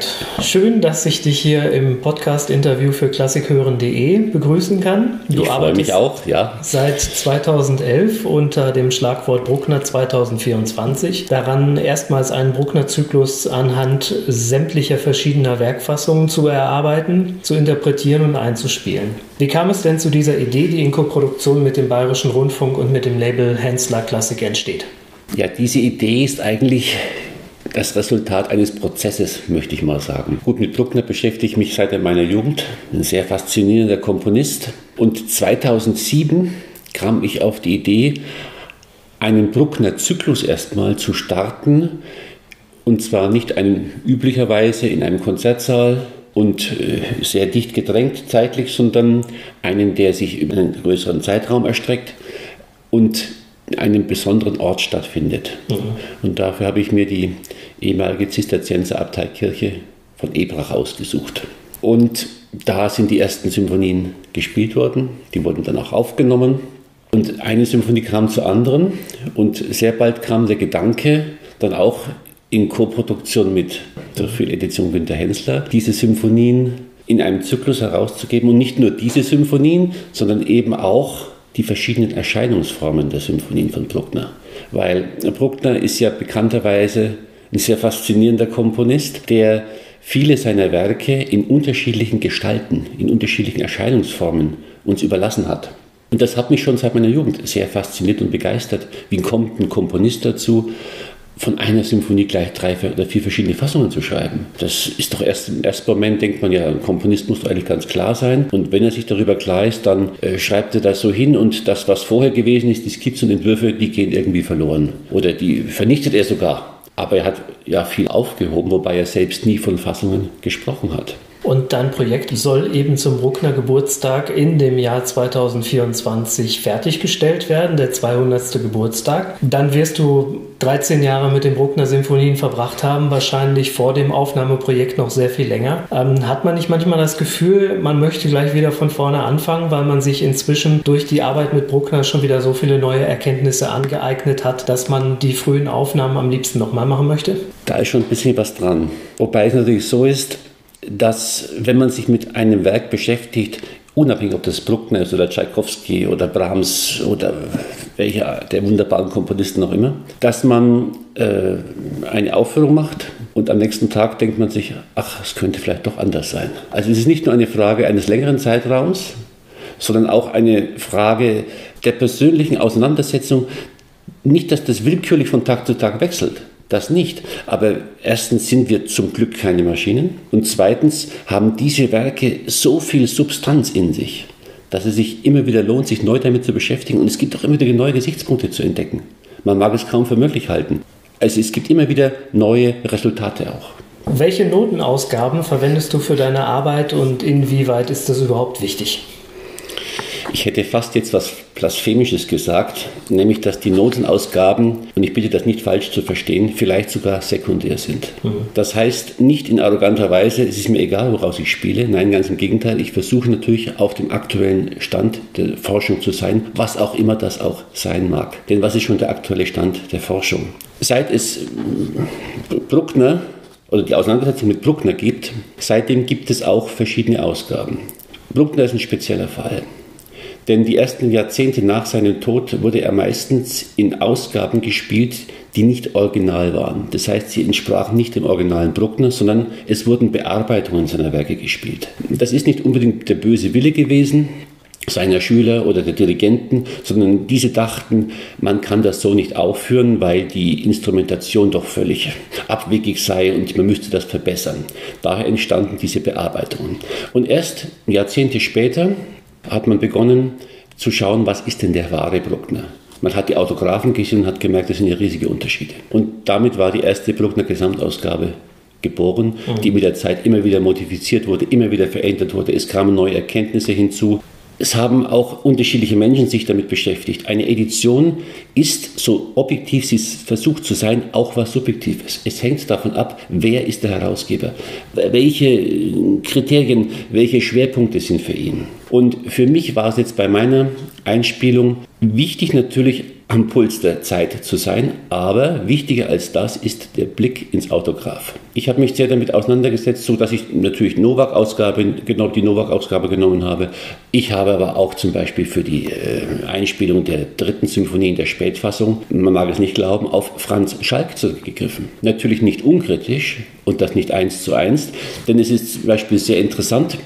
Gerd, schön, dass ich dich hier im Podcast-Interview für klassikhören.de begrüßen kann. Du ich arbeitest mich auch, ja. Seit 2011 unter dem Schlagwort Bruckner 2024. Daran erstmals einen Bruckner-Zyklus anhand sämtlicher verschiedener Werkfassungen zu erarbeiten, zu interpretieren und einzuspielen. Wie kam es denn zu dieser Idee, die in Koproduktion mit dem Bayerischen Rundfunk und mit dem Label Hensler Klassik entsteht? Ja, diese Idee ist eigentlich das Resultat eines Prozesses, möchte ich mal sagen. Gut, mit Bruckner beschäftige ich mich seit meiner Jugend. Ein sehr faszinierender Komponist. Und 2007 kam ich auf die Idee, einen Bruckner-Zyklus erstmal zu starten. Und zwar nicht einen üblicherweise in einem Konzertsaal und äh, sehr dicht gedrängt zeitlich, sondern einen, der sich über einen größeren Zeitraum erstreckt und einem besonderen Ort stattfindet. Mhm. Und dafür habe ich mir die ehemalige Zisterzienser Abteikirche von Ebrach ausgesucht. Und da sind die ersten Symphonien gespielt worden, die wurden dann auch aufgenommen. Und eine Symphonie kam zur anderen und sehr bald kam der Gedanke, dann auch in Koproduktion mit der Filmedition Günter Hensler, diese Symphonien in einem Zyklus herauszugeben und nicht nur diese Symphonien, sondern eben auch die verschiedenen Erscheinungsformen der Symphonien von Bruckner. Weil Bruckner ist ja bekannterweise ein sehr faszinierender Komponist, der viele seiner Werke in unterschiedlichen Gestalten, in unterschiedlichen Erscheinungsformen uns überlassen hat. Und das hat mich schon seit meiner Jugend sehr fasziniert und begeistert. Wie kommt ein Komponist dazu, von einer Symphonie gleich drei oder vier verschiedene Fassungen zu schreiben. Das ist doch erst im ersten Moment denkt man ja, ein Komponist muss doch eigentlich ganz klar sein. Und wenn er sich darüber klar ist, dann äh, schreibt er das so hin und das, was vorher gewesen ist, die Skizzen und Entwürfe, die gehen irgendwie verloren. Oder die vernichtet er sogar. Aber er hat ja viel aufgehoben, wobei er selbst nie von Fassungen gesprochen hat. Und dein Projekt soll eben zum Bruckner Geburtstag in dem Jahr 2024 fertiggestellt werden, der 200. Geburtstag. Dann wirst du 13 Jahre mit den Bruckner Symphonien verbracht haben, wahrscheinlich vor dem Aufnahmeprojekt noch sehr viel länger. Ähm, hat man nicht manchmal das Gefühl, man möchte gleich wieder von vorne anfangen, weil man sich inzwischen durch die Arbeit mit Bruckner schon wieder so viele neue Erkenntnisse angeeignet hat, dass man die frühen Aufnahmen am liebsten nochmal machen möchte? Da ist schon ein bisschen was dran. Wobei es natürlich so ist, dass wenn man sich mit einem Werk beschäftigt, unabhängig ob das Bruckner ist oder Tchaikovsky oder Brahms oder welcher der wunderbaren Komponisten noch immer, dass man äh, eine Aufführung macht und am nächsten Tag denkt man sich, ach, es könnte vielleicht doch anders sein. Also es ist nicht nur eine Frage eines längeren Zeitraums, sondern auch eine Frage der persönlichen Auseinandersetzung. Nicht, dass das willkürlich von Tag zu Tag wechselt, das nicht. Aber erstens sind wir zum Glück keine Maschinen und zweitens haben diese Werke so viel Substanz in sich, dass es sich immer wieder lohnt, sich neu damit zu beschäftigen und es gibt auch immer wieder neue Gesichtspunkte zu entdecken. Man mag es kaum für möglich halten. Also es gibt immer wieder neue Resultate auch. Welche Notenausgaben verwendest du für deine Arbeit und inwieweit ist das überhaupt wichtig? Ich hätte fast jetzt was Blasphemisches gesagt, nämlich dass die Notenausgaben, und ich bitte das nicht falsch zu verstehen, vielleicht sogar sekundär sind. Mhm. Das heißt nicht in arroganter Weise, es ist mir egal, woraus ich spiele. Nein, ganz im Gegenteil. Ich versuche natürlich auf dem aktuellen Stand der Forschung zu sein, was auch immer das auch sein mag. Denn was ist schon der aktuelle Stand der Forschung? Seit es Bruckner oder die Auseinandersetzung mit Bruckner gibt, seitdem gibt es auch verschiedene Ausgaben. Bruckner ist ein spezieller Fall. Denn die ersten Jahrzehnte nach seinem Tod wurde er meistens in Ausgaben gespielt, die nicht original waren. Das heißt, sie entsprachen nicht dem originalen Bruckner, sondern es wurden Bearbeitungen seiner Werke gespielt. Das ist nicht unbedingt der böse Wille gewesen seiner Schüler oder der Dirigenten, sondern diese dachten, man kann das so nicht aufführen, weil die Instrumentation doch völlig abwegig sei und man müsste das verbessern. Daher entstanden diese Bearbeitungen. Und erst Jahrzehnte später, hat man begonnen zu schauen, was ist denn der wahre Bruckner. Man hat die Autographen gesehen und hat gemerkt, das sind ja riesige Unterschiede. Und damit war die erste Bruckner Gesamtausgabe geboren, mhm. die mit der Zeit immer wieder modifiziert wurde, immer wieder verändert wurde. Es kamen neue Erkenntnisse hinzu. Es haben auch unterschiedliche Menschen sich damit beschäftigt. Eine Edition ist, so objektiv sie versucht zu sein, auch was Subjektives. Es hängt davon ab, wer ist der Herausgeber, welche Kriterien, welche Schwerpunkte sind für ihn. Und für mich war es jetzt bei meiner Einspielung wichtig natürlich am Puls der Zeit zu sein. Aber wichtiger als das ist der Blick ins Autograph. Ich habe mich sehr damit auseinandergesetzt, so dass ich natürlich Novak-Ausgabe, genau die Novak-Ausgabe genommen habe. Ich habe aber auch zum Beispiel für die äh, Einspielung der dritten Symphonie in der Spätfassung, man mag es nicht glauben, auf Franz Schalk zurückgegriffen. Natürlich nicht unkritisch und das nicht eins zu eins, denn es ist zum Beispiel sehr interessant,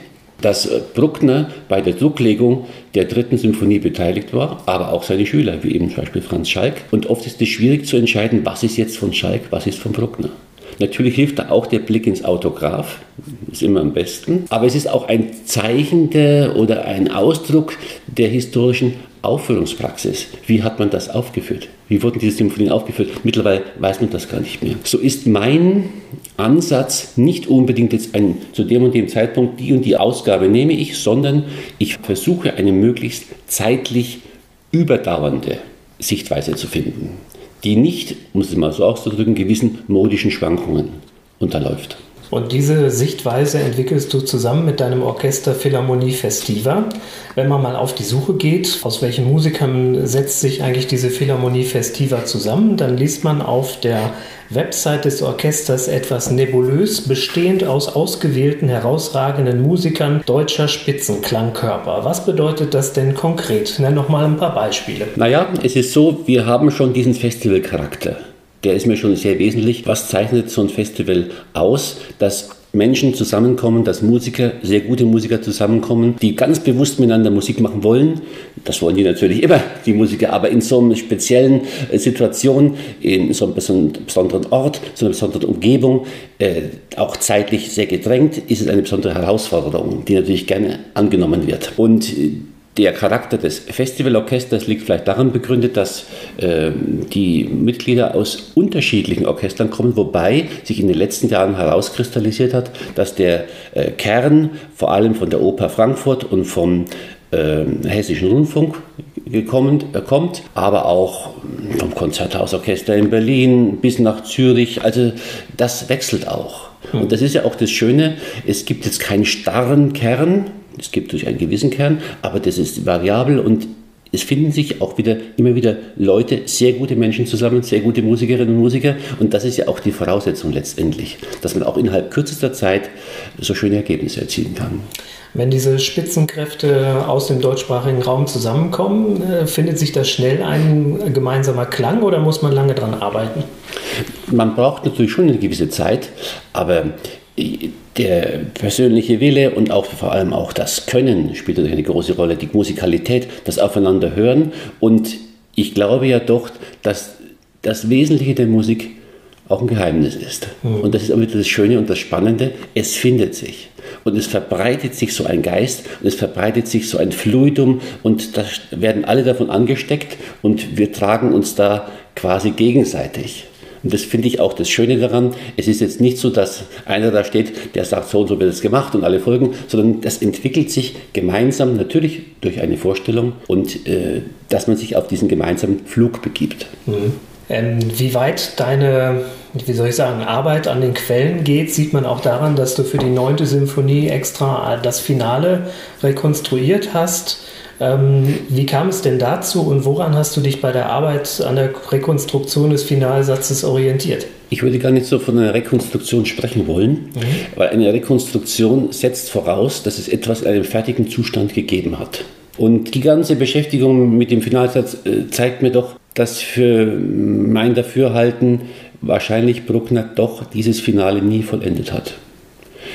dass äh, Bruckner bei der Drucklegung der dritten Symphonie beteiligt war, aber auch seine Schüler, wie eben zum Beispiel Franz Schalk. Und oft ist es schwierig zu entscheiden, was ist jetzt von Schalk, was ist von Bruckner. Natürlich hilft da auch der Blick ins Autograph, ist immer am besten. Aber es ist auch ein Zeichen der, oder ein Ausdruck der historischen Aufführungspraxis. Wie hat man das aufgeführt? Wie wurden diese Symphonien aufgeführt? Mittlerweile weiß man das gar nicht mehr. So ist mein Ansatz nicht unbedingt jetzt ein, zu dem und dem Zeitpunkt die und die Ausgabe nehme ich, sondern ich versuche eine möglichst zeitlich überdauernde Sichtweise zu finden, die nicht, um es mal so auszudrücken, gewissen modischen Schwankungen unterläuft. Und diese Sichtweise entwickelst du zusammen mit deinem Orchester Philharmonie Festiva. Wenn man mal auf die Suche geht, aus welchen Musikern setzt sich eigentlich diese Philharmonie Festiva zusammen, dann liest man auf der Website des Orchesters etwas nebulös, bestehend aus ausgewählten herausragenden Musikern deutscher Spitzenklangkörper. Was bedeutet das denn konkret? Nenn noch mal ein paar Beispiele. Naja, es ist so, wir haben schon diesen Festivalcharakter der ist mir schon sehr wesentlich. Was zeichnet so ein Festival aus? Dass Menschen zusammenkommen, dass Musiker, sehr gute Musiker zusammenkommen, die ganz bewusst miteinander Musik machen wollen. Das wollen die natürlich immer, die Musiker, aber in so einer speziellen äh, Situation, in so einem besonderen Ort, so einer besonderen Umgebung, äh, auch zeitlich sehr gedrängt, ist es eine besondere Herausforderung, die natürlich gerne angenommen wird. Und äh, der Charakter des Festivalorchesters liegt vielleicht daran begründet, dass äh, die Mitglieder aus unterschiedlichen Orchestern kommen, wobei sich in den letzten Jahren herauskristallisiert hat, dass der äh, Kern vor allem von der Oper Frankfurt und vom äh, Hessischen Rundfunk gekommen, äh, kommt, aber auch vom Konzerthausorchester in Berlin bis nach Zürich. Also das wechselt auch. Und das ist ja auch das Schöne, es gibt jetzt keinen starren Kern, es gibt durch einen gewissen Kern, aber das ist variabel und es finden sich auch wieder immer wieder Leute, sehr gute Menschen zusammen, sehr gute Musikerinnen und Musiker. Und das ist ja auch die Voraussetzung letztendlich, dass man auch innerhalb kürzester Zeit so schöne Ergebnisse erzielen kann. Wenn diese Spitzenkräfte aus dem deutschsprachigen Raum zusammenkommen, äh, findet sich da schnell ein gemeinsamer Klang oder muss man lange daran arbeiten? Man braucht natürlich schon eine gewisse Zeit, aber der persönliche Wille und auch vor allem auch das Können spielt natürlich eine große Rolle, die Musikalität, das Aufeinanderhören. Und ich glaube ja doch, dass das Wesentliche der Musik auch ein Geheimnis ist. Mhm. Und das ist auch wieder das Schöne und das Spannende, es findet sich. Und es verbreitet sich so ein Geist und es verbreitet sich so ein Fluidum und da werden alle davon angesteckt und wir tragen uns da quasi gegenseitig. Und das finde ich auch das Schöne daran. Es ist jetzt nicht so, dass einer da steht, der sagt, so und so wird es gemacht und alle folgen, sondern das entwickelt sich gemeinsam, natürlich durch eine Vorstellung und äh, dass man sich auf diesen gemeinsamen Flug begibt. Mhm. Ähm, wie weit deine, wie soll ich sagen, Arbeit an den Quellen geht, sieht man auch daran, dass du für die neunte Symphonie extra das Finale rekonstruiert hast. Ähm, wie kam es denn dazu und woran hast du dich bei der Arbeit an der Rekonstruktion des Finalsatzes orientiert? Ich würde gar nicht so von einer Rekonstruktion sprechen wollen, mhm. weil eine Rekonstruktion setzt voraus, dass es etwas in einem fertigen Zustand gegeben hat. Und die ganze Beschäftigung mit dem Finalsatz äh, zeigt mir doch, dass für mein Dafürhalten wahrscheinlich Bruckner doch dieses Finale nie vollendet hat.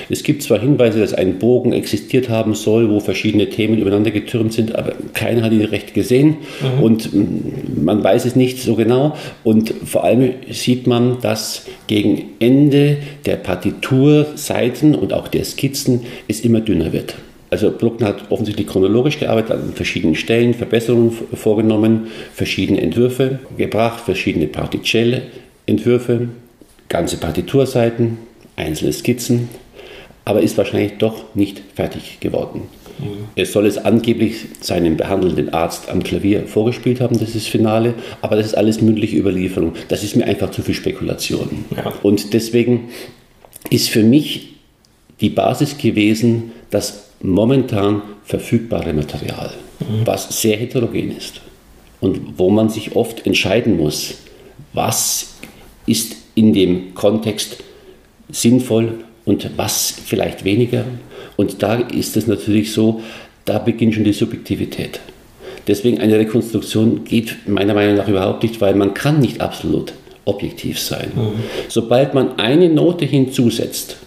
Es gibt zwar Hinweise, dass ein Bogen existiert haben soll, wo verschiedene Themen übereinander getürmt sind, aber keiner hat ihn recht gesehen mhm. und mm, man weiß es nicht so genau. Und vor allem sieht man, dass gegen Ende der Partiturseiten und auch der Skizzen es immer dünner wird. Also Bruckner hat offensichtlich chronologisch gearbeitet, an verschiedenen Stellen Verbesserungen vorgenommen, verschiedene Entwürfe gebracht, verschiedene Particelle Entwürfe, ganze Partiturseiten, einzelne Skizzen, aber ist wahrscheinlich doch nicht fertig geworden. Mhm. Er soll es angeblich seinem behandelnden Arzt am Klavier vorgespielt haben, das ist Finale, aber das ist alles mündliche Überlieferung. Das ist mir einfach zu viel Spekulation. Ja. Und deswegen ist für mich die Basis gewesen, das momentan verfügbare Material, mhm. was sehr heterogen ist. und wo man sich oft entscheiden muss, was ist in dem Kontext sinnvoll und was vielleicht weniger. Und da ist es natürlich so, da beginnt schon die Subjektivität. Deswegen eine Rekonstruktion geht meiner Meinung nach überhaupt nicht, weil man kann nicht absolut objektiv sein. Mhm. Sobald man eine Note hinzusetzt,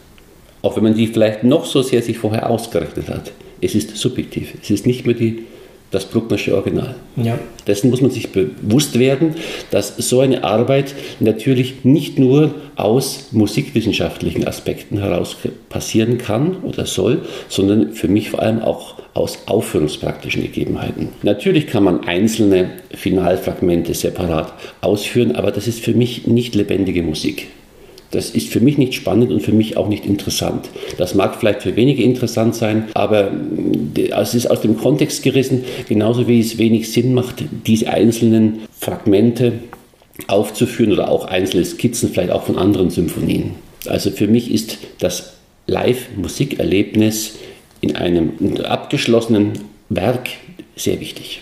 auch wenn man die vielleicht noch so sehr sich vorher ausgerechnet hat, es ist subjektiv. Es ist nicht mehr die das Brucknersche Original. Ja. Dessen muss man sich bewusst werden, dass so eine Arbeit natürlich nicht nur aus musikwissenschaftlichen Aspekten heraus passieren kann oder soll, sondern für mich vor allem auch aus aufführungspraktischen Gegebenheiten. Natürlich kann man einzelne Finalfragmente separat ausführen, aber das ist für mich nicht lebendige Musik. Das ist für mich nicht spannend und für mich auch nicht interessant. Das mag vielleicht für wenige interessant sein, aber es ist aus dem Kontext gerissen, genauso wie es wenig Sinn macht, diese einzelnen Fragmente aufzuführen oder auch einzelne Skizzen, vielleicht auch von anderen Symphonien. Also für mich ist das Live-Musikerlebnis in einem abgeschlossenen Werk sehr wichtig.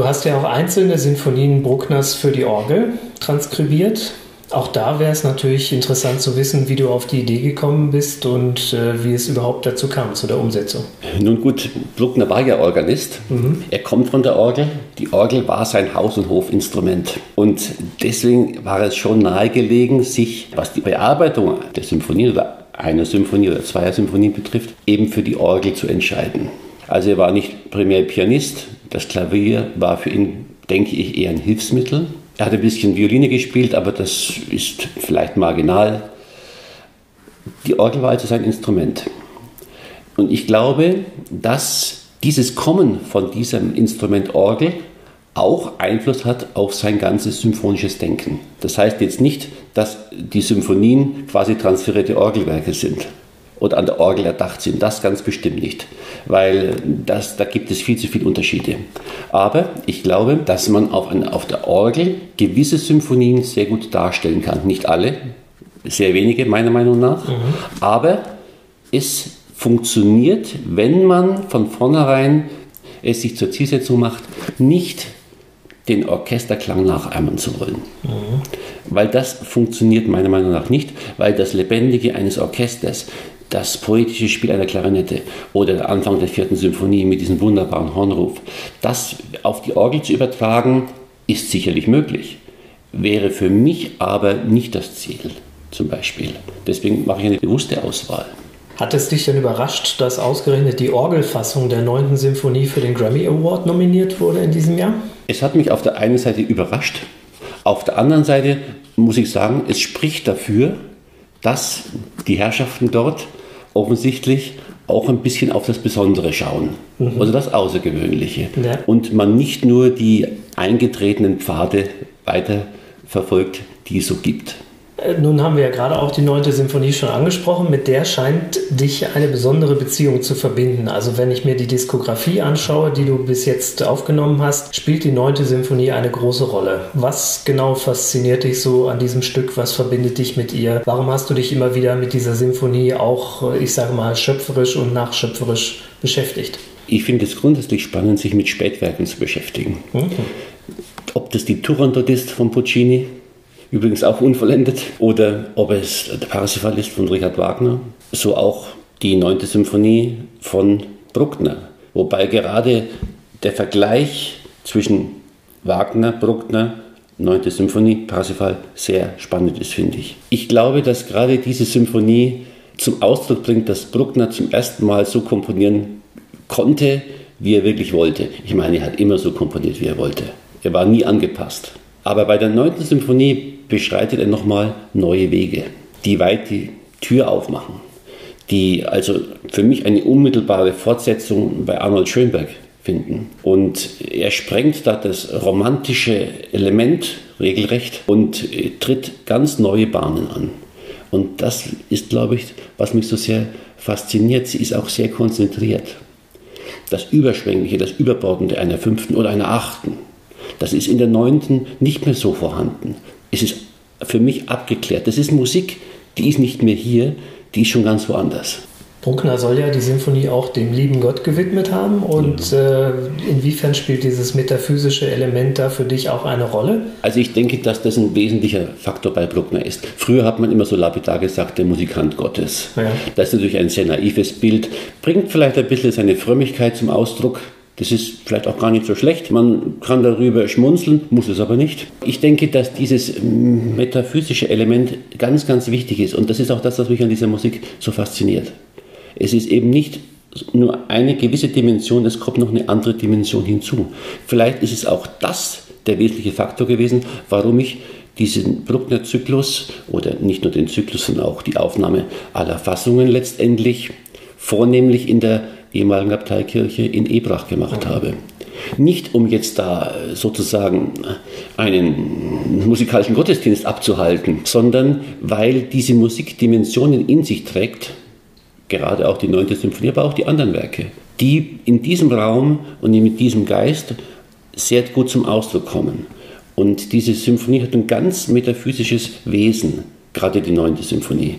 Du hast ja auch einzelne Sinfonien Bruckners für die Orgel transkribiert. Auch da wäre es natürlich interessant zu wissen, wie du auf die Idee gekommen bist und äh, wie es überhaupt dazu kam, zu der Umsetzung. Nun gut, Bruckner war ja Organist. Mhm. Er kommt von der Orgel. Die Orgel war sein Haus- und Hofinstrument. Und deswegen war es schon nahegelegen, sich, was die Bearbeitung der Symphonie oder einer Symphonie oder zweier Symphonien betrifft, eben für die Orgel zu entscheiden. Also er war nicht primär Pianist, das Klavier war für ihn, denke ich, eher ein Hilfsmittel. Er hat ein bisschen Violine gespielt, aber das ist vielleicht marginal. Die Orgel war also sein Instrument. Und ich glaube, dass dieses Kommen von diesem Instrument Orgel auch Einfluss hat auf sein ganzes symphonisches Denken. Das heißt jetzt nicht, dass die Symphonien quasi transferierte Orgelwerke sind oder an der Orgel erdacht sind. Das ganz bestimmt nicht, weil das, da gibt es viel zu viele Unterschiede. Aber ich glaube, dass man auf, ein, auf der Orgel gewisse Symphonien sehr gut darstellen kann. Nicht alle, sehr wenige meiner Meinung nach, mhm. aber es funktioniert, wenn man von vornherein es sich zur Zielsetzung macht, nicht den Orchesterklang nacheimern zu wollen. Mhm. Weil das funktioniert meiner Meinung nach nicht, weil das Lebendige eines Orchesters das poetische Spiel einer Klarinette oder der Anfang der vierten Symphonie mit diesem wunderbaren Hornruf, das auf die Orgel zu übertragen, ist sicherlich möglich, wäre für mich aber nicht das Ziel zum Beispiel. Deswegen mache ich eine bewusste Auswahl. Hat es dich denn überrascht, dass ausgerechnet die Orgelfassung der 9. Symphonie für den Grammy Award nominiert wurde in diesem Jahr? Es hat mich auf der einen Seite überrascht, auf der anderen Seite muss ich sagen, es spricht dafür, dass die Herrschaften dort offensichtlich auch ein bisschen auf das Besondere schauen, mhm. also das Außergewöhnliche. Ja. Und man nicht nur die eingetretenen Pfade weiter verfolgt, die es so gibt. Äh, nun haben wir ja gerade auch die neunte Symphonie schon angesprochen. Mit der scheint dich eine besondere Beziehung zu verbinden. Also wenn ich mir die Diskografie anschaue, die du bis jetzt aufgenommen hast, spielt die neunte Symphonie eine große Rolle. Was genau fasziniert dich so an diesem Stück? Was verbindet dich mit ihr? Warum hast du dich immer wieder mit dieser Symphonie auch, ich sage mal, schöpferisch und nachschöpferisch beschäftigt? Ich finde es grundsätzlich spannend, sich mit Spätwerken zu beschäftigen. Mhm. Ob das die Turandot ist von Puccini, übrigens auch unvollendet, oder ob es der Parsifal ist von Richard Wagner, so auch die neunte Symphonie von Bruckner. Wobei gerade der Vergleich zwischen Wagner, Bruckner, neunte Symphonie, Parsifal sehr spannend ist, finde ich. Ich glaube, dass gerade diese Symphonie zum Ausdruck bringt, dass Bruckner zum ersten Mal so komponieren konnte, wie er wirklich wollte. Ich meine, er hat immer so komponiert, wie er wollte. Er war nie angepasst. Aber bei der neunten Symphonie beschreitet er nochmal neue Wege, die weit die Tür aufmachen, die also für mich eine unmittelbare Fortsetzung bei Arnold Schönberg finden. Und er sprengt da das romantische Element regelrecht und tritt ganz neue Bahnen an. Und das ist, glaube ich, was mich so sehr fasziniert. Sie ist auch sehr konzentriert. Das Überschwängliche, das Überbordende einer fünften oder einer achten Das ist in der neunten nicht mehr so vorhanden. Es ist für mich abgeklärt. Das ist Musik, die ist nicht mehr hier, die ist schon ganz woanders. Bruckner soll ja die Sinfonie auch dem lieben Gott gewidmet haben. Und ja. äh, inwiefern spielt dieses metaphysische Element da für dich auch eine Rolle? Also ich denke, dass das ein wesentlicher Faktor bei Bruckner ist. Früher hat man immer so lapidar gesagt, der Musikant Gottes. Ja. Das ist natürlich ein sehr naives Bild, bringt vielleicht ein bisschen seine Frömmigkeit zum Ausdruck. Das ist vielleicht auch gar nicht so schlecht. Man kann darüber schmunzeln, muss es aber nicht. Ich denke, dass dieses metaphysische Element ganz, ganz wichtig ist. Und das ist auch das, was mich an dieser Musik so fasziniert. Es ist eben nicht nur eine gewisse Dimension, es kommt noch eine andere Dimension hinzu. Vielleicht ist es auch das der wesentliche Faktor gewesen, warum ich diesen Bruckner-Zyklus oder nicht nur den Zyklus, sondern auch die Aufnahme aller Fassungen letztendlich vornehmlich in der ehemaligen Abteikirche in Ebrach gemacht habe. Nicht um jetzt da sozusagen einen musikalischen Gottesdienst abzuhalten, sondern weil diese Musik Dimensionen in sich trägt, gerade auch die 9. Symphonie, aber auch die anderen Werke, die in diesem Raum und mit diesem Geist sehr gut zum Ausdruck kommen. Und diese Symphonie hat ein ganz metaphysisches Wesen, gerade die 9. Symphonie,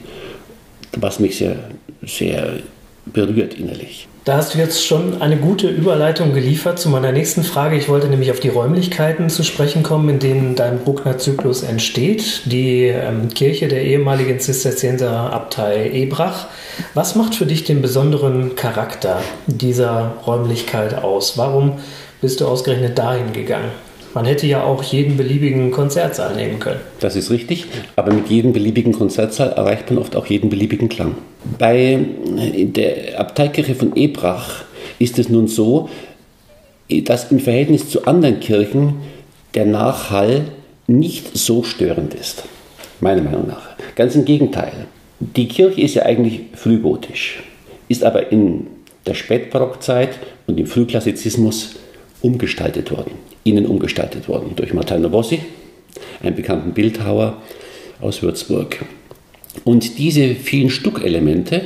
was mich sehr, sehr berührt innerlich. Da hast du jetzt schon eine gute Überleitung geliefert zu meiner nächsten Frage. Ich wollte nämlich auf die Räumlichkeiten zu sprechen kommen, in denen dein Bruckner-Zyklus entsteht. Die ähm, Kirche der ehemaligen Zisterzienser-Abtei Ebrach. Was macht für dich den besonderen Charakter dieser Räumlichkeit aus? Warum bist du ausgerechnet dahin gegangen? Man hätte ja auch jeden beliebigen Konzertsaal nehmen können. Das ist richtig, aber mit jedem beliebigen Konzertsaal erreicht man oft auch jeden beliebigen Klang. Bei der Abteikirche von Ebrach ist es nun so, dass im Verhältnis zu anderen Kirchen der Nachhall nicht so störend ist. Meiner Meinung nach. Ganz im Gegenteil. Die Kirche ist ja eigentlich frühgotisch, ist aber in der Spätbarockzeit und im Frühklassizismus umgestaltet worden innen umgestaltet worden durch Martin Bossi, einen bekannten Bildhauer aus Würzburg. Und diese vielen Stuckelemente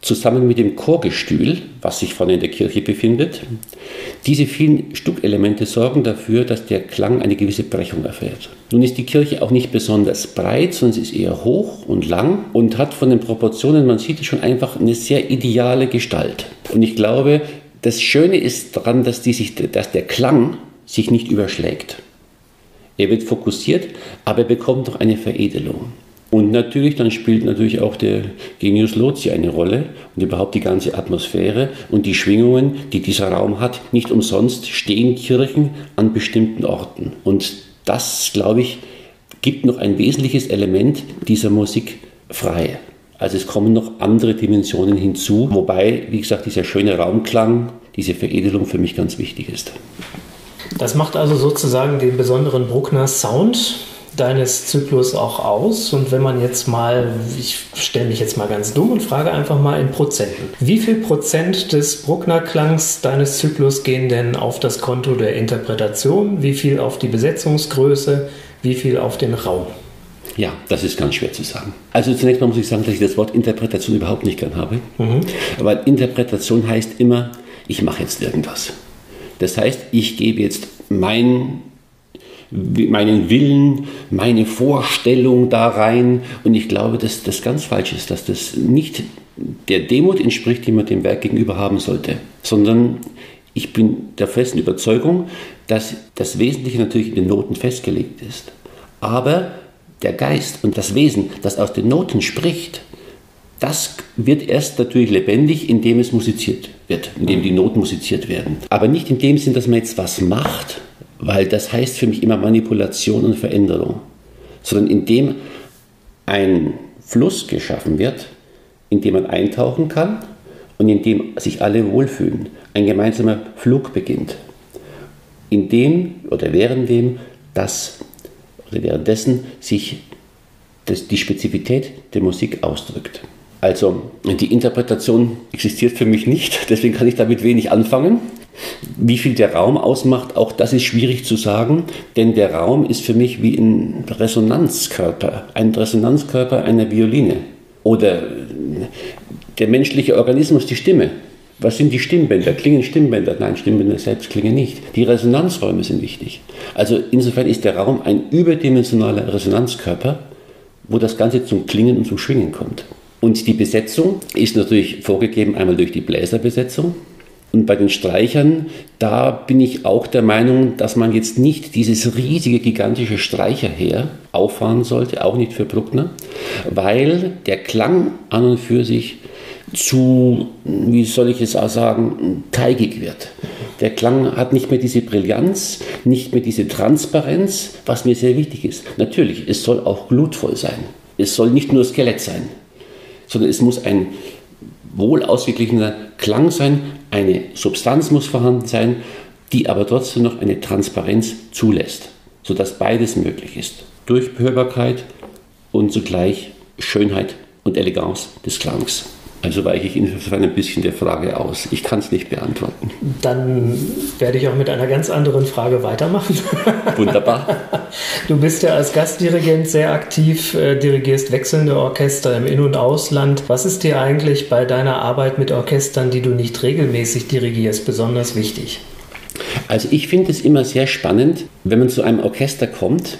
zusammen mit dem Chorgestühl, was sich vorne in der Kirche befindet, diese vielen Stuckelemente sorgen dafür, dass der Klang eine gewisse Brechung erfährt. Nun ist die Kirche auch nicht besonders breit, sondern sie ist eher hoch und lang und hat von den Proportionen, man sieht es schon einfach, eine sehr ideale Gestalt. Und ich glaube, das Schöne ist daran, dass, die sich, dass der Klang sich nicht überschlägt. Er wird fokussiert, aber er bekommt noch eine Veredelung. Und natürlich, dann spielt natürlich auch der Genius Loci eine Rolle und überhaupt die ganze Atmosphäre und die Schwingungen, die dieser Raum hat. Nicht umsonst stehen Kirchen an bestimmten Orten. Und das, glaube ich, gibt noch ein wesentliches Element dieser Musik frei. Also es kommen noch andere Dimensionen hinzu, wobei, wie gesagt, dieser schöne Raumklang, diese Veredelung für mich ganz wichtig ist. Das macht also sozusagen den besonderen Bruckner Sound deines Zyklus auch aus. Und wenn man jetzt mal, ich stelle mich jetzt mal ganz dumm und frage einfach mal in Prozenten. Wie viel Prozent des Bruckner-Klangs deines Zyklus gehen denn auf das Konto der Interpretation? Wie viel auf die Besetzungsgröße? Wie viel auf den Raum? Ja, das ist ganz schwer zu sagen. Also zunächst mal muss ich sagen, dass ich das Wort Interpretation überhaupt nicht gern habe. Mhm. Weil Interpretation heißt immer, ich mache jetzt irgendwas. Das heißt, ich gebe jetzt mein, meinen Willen, meine Vorstellung da rein und ich glaube, dass das ganz falsch ist, dass das nicht der Demut entspricht, die man dem Werk gegenüber haben sollte, sondern ich bin der festen Überzeugung, dass das Wesentliche natürlich in den Noten festgelegt ist. Aber der Geist und das Wesen, das aus den Noten spricht, das wird erst natürlich lebendig, indem es musiziert wird, indem die Noten musiziert werden. Aber nicht in dem Sinn, dass man jetzt was macht, weil das heißt für mich immer Manipulation und Veränderung, sondern indem ein Fluss geschaffen wird, in dem man eintauchen kann und in dem sich alle wohlfühlen. Ein gemeinsamer Flug beginnt. In dem oder während dem das währenddessen sich das, die Spezifität der Musik ausdrückt. Also die Interpretation existiert für mich nicht, deswegen kann ich damit wenig anfangen. Wie viel der Raum ausmacht, auch das ist schwierig zu sagen, denn der Raum ist für mich wie ein Resonanzkörper, ein Resonanzkörper einer Violine oder der menschliche Organismus, die Stimme. Was sind die Stimmbänder? Klingen Stimmbänder? Nein, Stimmbänder selbst klingen nicht. Die Resonanzräume sind wichtig. Also insofern ist der Raum ein überdimensionaler Resonanzkörper, wo das Ganze zum Klingen und zum Schwingen kommt. Und die Besetzung ist natürlich vorgegeben einmal durch die Bläserbesetzung. Und bei den Streichern, da bin ich auch der Meinung, dass man jetzt nicht dieses riesige, gigantische Streicherheer auffahren sollte, auch nicht für Bruckner, weil der Klang an und für sich zu, wie soll ich es auch sagen, teigig wird. Der Klang hat nicht mehr diese Brillanz, nicht mehr diese Transparenz, was mir sehr wichtig ist. Natürlich, es soll auch glutvoll sein. Es soll nicht nur Skelett sein, sondern es muss ein wohl ausgeglichener Klang sein, eine Substanz muss vorhanden sein, die aber trotzdem noch eine Transparenz zulässt, sodass beides möglich ist. Durchhörbarkeit und zugleich Schönheit und Eleganz des Klangs. Also weiche ich insofern ein bisschen der Frage aus. Ich kann es nicht beantworten. Dann werde ich auch mit einer ganz anderen Frage weitermachen. Wunderbar. Du bist ja als Gastdirigent sehr aktiv, äh, dirigierst wechselnde Orchester im In- und Ausland. Was ist dir eigentlich bei deiner Arbeit mit Orchestern, die du nicht regelmäßig dirigierst, besonders wichtig? Also ich finde es immer sehr spannend, wenn man zu einem Orchester kommt,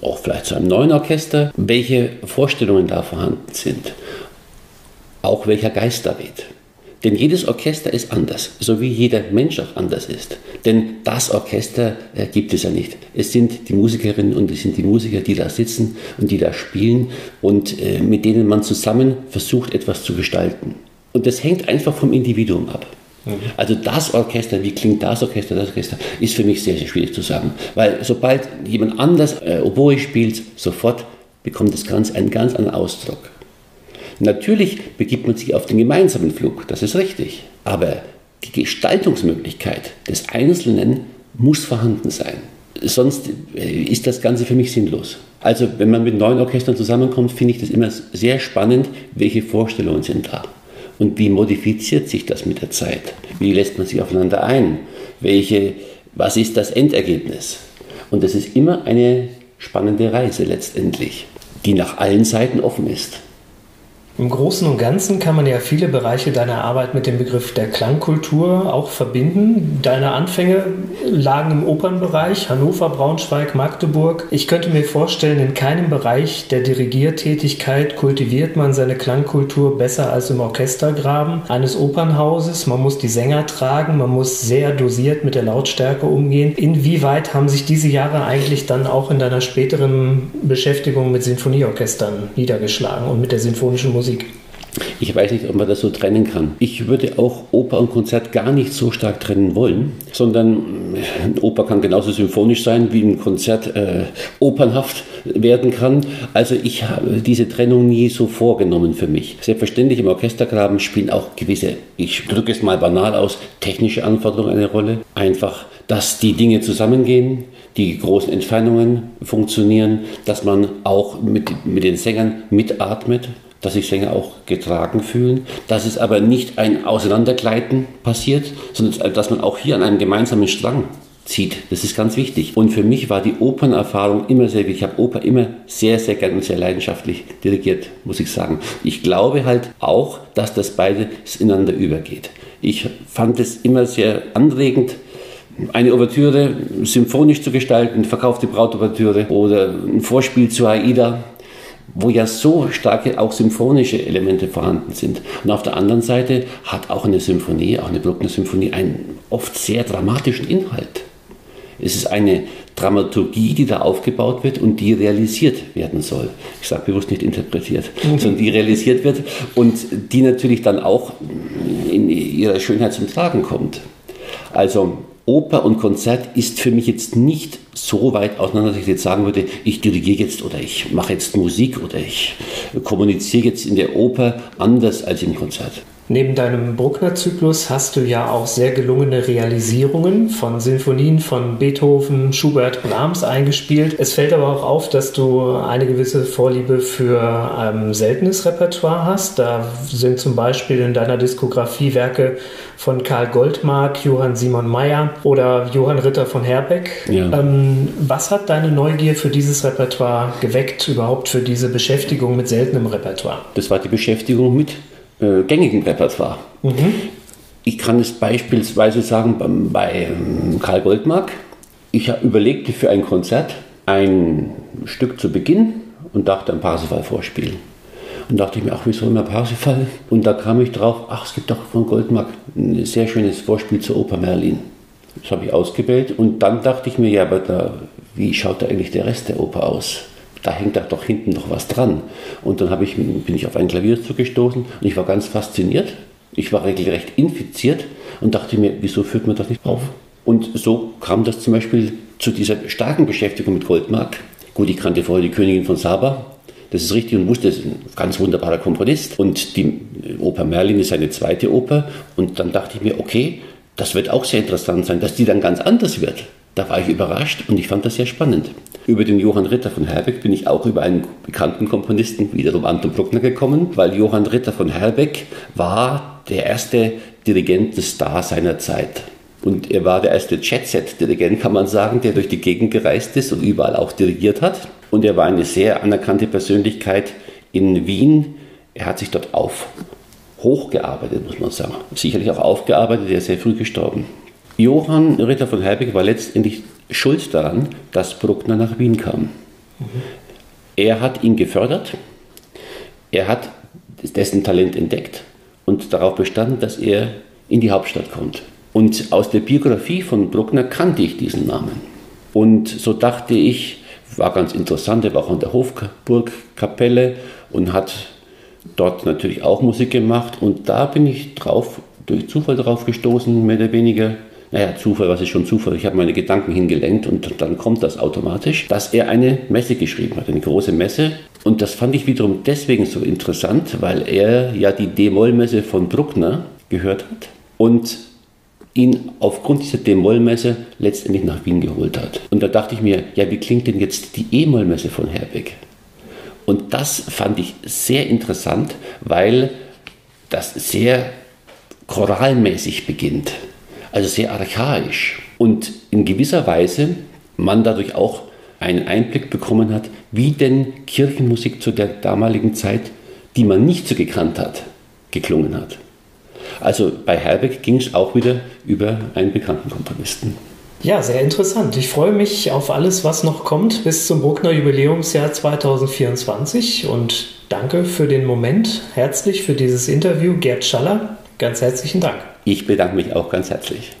auch vielleicht zu einem neuen Orchester, welche Vorstellungen da vorhanden sind auch welcher Geist da weht. Denn jedes Orchester ist anders, so wie jeder Mensch auch anders ist. Denn das Orchester äh, gibt es ja nicht. Es sind die Musikerinnen und es sind die Musiker, die da sitzen und die da spielen und äh, mit denen man zusammen versucht, etwas zu gestalten. Und das hängt einfach vom Individuum ab. Mhm. Also das Orchester, wie klingt das Orchester, das Orchester, ist für mich sehr, sehr schwierig zu sagen. Weil sobald jemand anders äh, Oboe spielt, sofort bekommt das Ganze einen ganz anderen Ausdruck. Natürlich begibt man sich auf den gemeinsamen Flug, das ist richtig. Aber die Gestaltungsmöglichkeit des Einzelnen muss vorhanden sein. Sonst äh, ist das Ganze für mich sinnlos. Also wenn man mit neuen Orchestern zusammenkommt, finde ich das immer sehr spannend, welche Vorstellungen sind da. Und wie modifiziert sich das mit der Zeit? Wie lässt man sich aufeinander ein? Welche, was ist das Endergebnis? Und das ist immer eine spannende Reise letztendlich, die nach allen Seiten offen ist. Im Großen und Ganzen kann man ja viele Bereiche deiner Arbeit mit dem Begriff der Klangkultur auch verbinden. Deine Anfänge lagen im Opernbereich, Hannover, Braunschweig, Magdeburg. Ich könnte mir vorstellen, in keinem Bereich der Dirigiertätigkeit kultiviert man seine Klangkultur besser als im Orchestergraben eines Opernhauses. Man muss die Sänger tragen, man muss sehr dosiert mit der Lautstärke umgehen. Inwieweit haben sich diese Jahre eigentlich dann auch in deiner späteren Beschäftigung mit Sinfonieorchestern niedergeschlagen und mit der sinfonischen Musik? Musik. Ich weiß nicht, ob man das so trennen kann. Ich würde auch Oper und Konzert gar nicht so stark trennen wollen, sondern ein Oper kann genauso symphonisch sein, wie ein Konzert äh, opernhaft werden kann. Also ich habe diese Trennung nie so vorgenommen für mich. Selbstverständlich im Orchestergraben spielen auch gewisse, ich drücke es mal banal aus, technische Anforderungen eine Rolle. Einfach, dass die Dinge zusammengehen, die großen Entfernungen funktionieren, dass man auch mit, mit den Sängern mitatmet dass sich Sänger auch getragen fühlen, dass es aber nicht ein Auseinandergleiten passiert, sondern dass man auch hier an einem gemeinsamen Strang zieht. Das ist ganz wichtig. Und für mich war die Opernerfahrung immer sehr wichtig. Ich habe Oper immer sehr, sehr gern und sehr leidenschaftlich dirigiert, muss ich sagen. Ich glaube halt auch, dass das beides ineinander übergeht. Ich fand es immer sehr anregend, eine Ouvertüre symphonisch zu gestalten, verkaufte Brautouvertüre oder ein Vorspiel zu Aida wo ja so starke auch symphonische Elemente vorhanden sind. Und auf der anderen Seite hat auch eine Symphonie, auch eine Bruckner-Symphonie, einen oft sehr dramatischen Inhalt. Es ist eine Dramaturgie, die da aufgebaut wird und die realisiert werden soll. Ich sage bewusst nicht interpretiert, mhm. sondern die realisiert wird und die natürlich dann auch in ihrer Schönheit zum Tragen kommt. Also Oper und Konzert ist für mich jetzt nicht so weit auseinander, dass ich jetzt sagen würde, ich dirigiere jetzt oder ich mache jetzt Musik oder ich kommuniziere jetzt in der Oper anders als im Konzert. Neben deinem Bruckner-Zyklus hast du ja auch sehr gelungene Realisierungen von Sinfonien von Beethoven, Schubert, Brahms eingespielt. Es fällt aber auch auf, dass du eine gewisse Vorliebe für ähm, seltenes Repertoire hast. Da sind zum Beispiel in deiner Diskografie Werke von Karl Goldmark, Johann Simon Mayer oder Johann Ritter von Herbeck. Ja. Ähm, was hat deine Neugier für dieses Repertoire geweckt, überhaupt für diese Beschäftigung mit seltenem Repertoire? Das war die Beschäftigung mit äh, gängigen Repertoire. Mhm. Ich kann es beispielsweise sagen bei ähm, Karl Goldmark. Ich überlegte für ein Konzert ein Stück zu Beginn und dachte ein Parsifal vorspielen. Und dachte ich mir, ach, wieso immer Parsifal? Und da kam ich drauf, ach, es gibt doch von Goldmark ein sehr schönes Vorspiel zur Oper Merlin. Das habe ich ausgewählt und dann dachte ich mir, ja, aber da, wie schaut da eigentlich der Rest der Oper aus? Da hängt doch hinten noch was dran. Und dann ich, bin ich auf ein Klavier zugestoßen und ich war ganz fasziniert ich war regelrecht infiziert und dachte mir, wieso führt man das nicht auf? Und so kam das zum Beispiel zu dieser starken Beschäftigung mit Goldmark. Gut, ich kannte vorher die Königin von Saba, das ist richtig und wusste, es ist ein ganz wunderbarer Komponist. Und die Oper Merlin ist eine zweite Oper. Und dann dachte ich mir, okay, das wird auch sehr interessant sein, dass die dann ganz anders wird. Da war ich überrascht und ich fand das sehr spannend. Über den Johann Ritter von Herbeck bin ich auch über einen bekannten Komponisten, wiederum Anton Bruckner, gekommen, weil Johann Ritter von Herbeck war der erste Dirigent des Star seiner Zeit. Und er war der erste Jet-Set-Dirigent, kann man sagen, der durch die Gegend gereist ist und überall auch dirigiert hat. Und er war eine sehr anerkannte Persönlichkeit in Wien. Er hat sich dort auf hochgearbeitet, muss man sagen. Sicherlich auch aufgearbeitet, er ist sehr früh gestorben. Johann Ritter von Herbeck war letztendlich schuld daran, dass Bruckner nach Wien kam. Mhm. Er hat ihn gefördert, er hat dessen Talent entdeckt und darauf bestanden, dass er in die Hauptstadt kommt. Und aus der Biografie von Bruckner kannte ich diesen Namen. Und so dachte ich, war ganz interessant, er war auch in der Hofburgkapelle und hat dort natürlich auch Musik gemacht. Und da bin ich drauf, durch Zufall drauf gestoßen, mehr oder weniger. Naja, Zufall, was ist schon Zufall? Ich habe meine Gedanken hingelenkt und dann kommt das automatisch, dass er eine Messe geschrieben hat, eine große Messe und das fand ich wiederum deswegen so interessant, weil er ja die D-Moll-Messe von Bruckner gehört hat und ihn aufgrund dieser D-Moll-Messe letztendlich nach Wien geholt hat. Und da dachte ich mir, ja, wie klingt denn jetzt die E-Moll-Messe von Herbeck? Und das fand ich sehr interessant, weil das sehr choralmäßig beginnt, also sehr archaisch und in gewisser Weise man dadurch auch einen Einblick bekommen hat, wie denn Kirchenmusik zu der damaligen Zeit, die man nicht so gekannt hat, geklungen hat. Also bei Herbeck ging es auch wieder über einen bekannten Komponisten. Ja, sehr interessant. Ich freue mich auf alles, was noch kommt bis zum Bruckner Jubiläumsjahr 2024 und danke für den Moment. Herzlich für dieses Interview, Gerd Schaller. Ganz herzlichen Dank. Ich bedanke mich auch ganz herzlich.